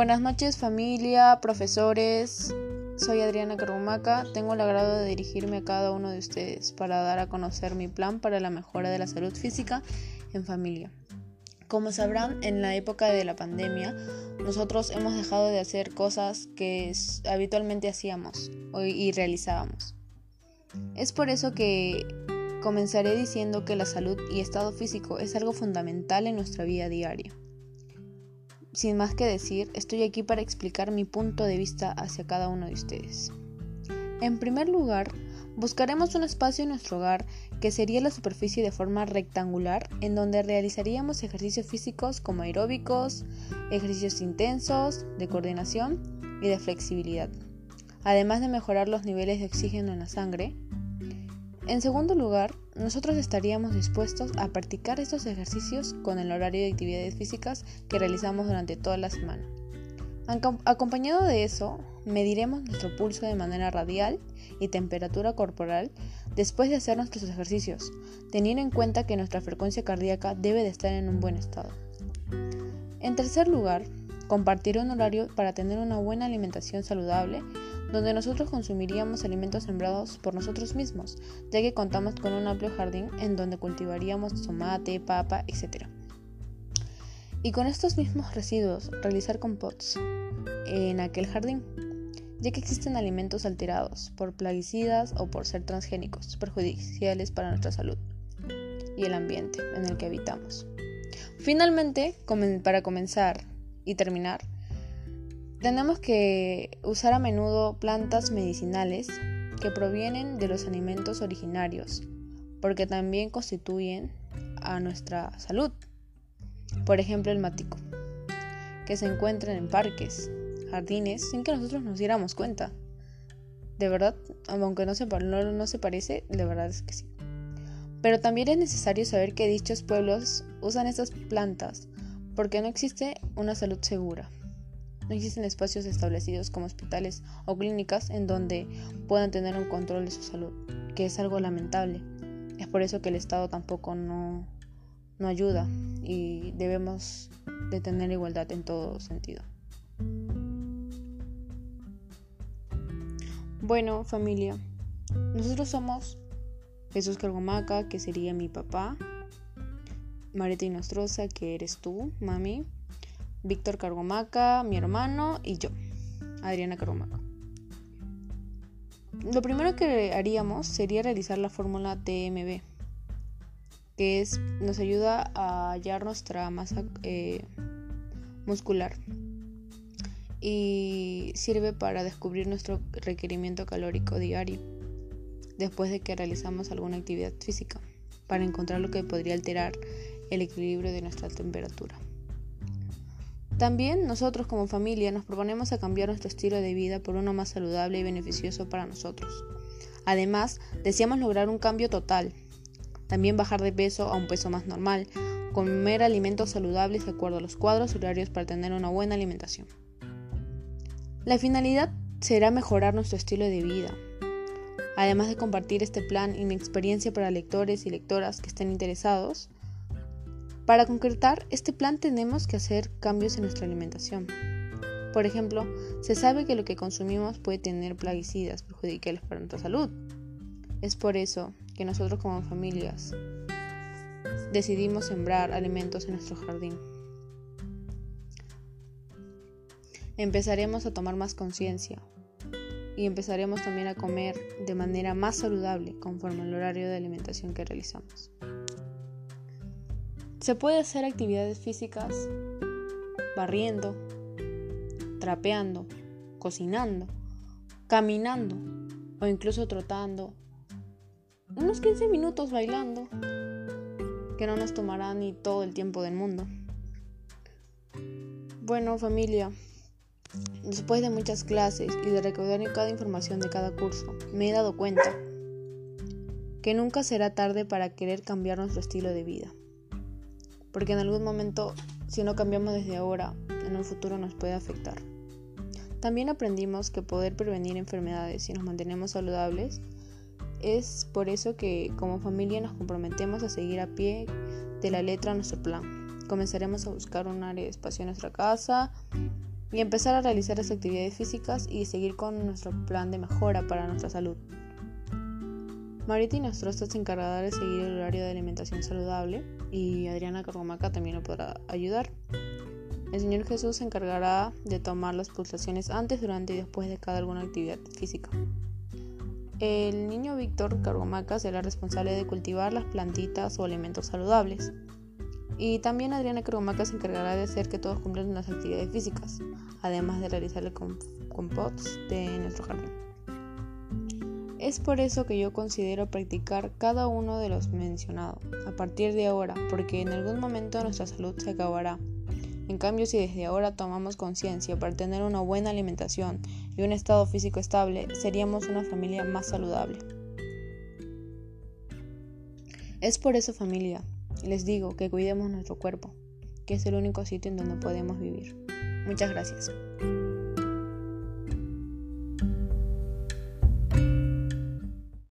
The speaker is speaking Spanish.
Buenas noches familia, profesores. Soy Adriana Carbumaca. Tengo el agrado de dirigirme a cada uno de ustedes para dar a conocer mi plan para la mejora de la salud física en familia. Como sabrán, en la época de la pandemia, nosotros hemos dejado de hacer cosas que habitualmente hacíamos y realizábamos. Es por eso que comenzaré diciendo que la salud y estado físico es algo fundamental en nuestra vida diaria. Sin más que decir, estoy aquí para explicar mi punto de vista hacia cada uno de ustedes. En primer lugar, buscaremos un espacio en nuestro hogar que sería la superficie de forma rectangular en donde realizaríamos ejercicios físicos como aeróbicos, ejercicios intensos, de coordinación y de flexibilidad, además de mejorar los niveles de oxígeno en la sangre. En segundo lugar, nosotros estaríamos dispuestos a practicar estos ejercicios con el horario de actividades físicas que realizamos durante toda la semana. Acompañado de eso, mediremos nuestro pulso de manera radial y temperatura corporal después de hacer nuestros ejercicios, teniendo en cuenta que nuestra frecuencia cardíaca debe de estar en un buen estado. En tercer lugar, compartir un horario para tener una buena alimentación saludable donde nosotros consumiríamos alimentos sembrados por nosotros mismos, ya que contamos con un amplio jardín en donde cultivaríamos tomate, papa, etc. Y con estos mismos residuos realizar compots en aquel jardín, ya que existen alimentos alterados por plaguicidas o por ser transgénicos, perjudiciales para nuestra salud y el ambiente en el que habitamos. Finalmente, para comenzar y terminar, tenemos que usar a menudo plantas medicinales que provienen de los alimentos originarios, porque también constituyen a nuestra salud. Por ejemplo, el matico, que se encuentra en parques, jardines, sin que nosotros nos diéramos cuenta. De verdad, aunque no se, no, no se parece, de verdad es que sí. Pero también es necesario saber que dichos pueblos usan estas plantas porque no existe una salud segura. No existen espacios establecidos como hospitales o clínicas en donde puedan tener un control de su salud, que es algo lamentable. Es por eso que el Estado tampoco no, no ayuda y debemos de tener igualdad en todo sentido. Bueno, familia, nosotros somos Jesús Cargomaca, que sería mi papá, Marita Inostroza, que eres tú, mami, Víctor Cargomaca, mi hermano y yo, Adriana Cargomaca. Lo primero que haríamos sería realizar la fórmula TMB, que es, nos ayuda a hallar nuestra masa eh, muscular y sirve para descubrir nuestro requerimiento calórico diario después de que realizamos alguna actividad física, para encontrar lo que podría alterar el equilibrio de nuestra temperatura. También nosotros como familia nos proponemos a cambiar nuestro estilo de vida por uno más saludable y beneficioso para nosotros. Además, deseamos lograr un cambio total. También bajar de peso a un peso más normal, comer alimentos saludables de acuerdo a los cuadros horarios para tener una buena alimentación. La finalidad será mejorar nuestro estilo de vida, además de compartir este plan y mi experiencia para lectores y lectoras que estén interesados para concretar este plan tenemos que hacer cambios en nuestra alimentación. Por ejemplo, se sabe que lo que consumimos puede tener plaguicidas perjudiciales para nuestra salud. Es por eso que nosotros como familias decidimos sembrar alimentos en nuestro jardín. Empezaremos a tomar más conciencia y empezaremos también a comer de manera más saludable conforme al horario de alimentación que realizamos. Se puede hacer actividades físicas barriendo, trapeando, cocinando, caminando o incluso trotando. Unos 15 minutos bailando que no nos tomará ni todo el tiempo del mundo. Bueno familia, después de muchas clases y de recordar cada información de cada curso, me he dado cuenta que nunca será tarde para querer cambiar nuestro estilo de vida porque en algún momento, si no cambiamos desde ahora, en un futuro nos puede afectar. También aprendimos que poder prevenir enfermedades si nos mantenemos saludables es por eso que como familia nos comprometemos a seguir a pie de la letra nuestro plan. Comenzaremos a buscar un área de espacio en nuestra casa y empezar a realizar las actividades físicas y seguir con nuestro plan de mejora para nuestra salud. Marita Nostrosta se encargará de seguir el horario de alimentación saludable y Adriana Carromaca también lo podrá ayudar. El Señor Jesús se encargará de tomar las pulsaciones antes, durante y después de cada alguna actividad física. El niño Víctor Cargomaca será responsable de cultivar las plantitas o alimentos saludables. Y también Adriana Cargomaca se encargará de hacer que todos cumplan las actividades físicas, además de realizar el compost de nuestro jardín. Es por eso que yo considero practicar cada uno de los mencionados a partir de ahora, porque en algún momento nuestra salud se acabará. En cambio, si desde ahora tomamos conciencia para tener una buena alimentación y un estado físico estable, seríamos una familia más saludable. Es por eso familia, les digo que cuidemos nuestro cuerpo, que es el único sitio en donde podemos vivir. Muchas gracias.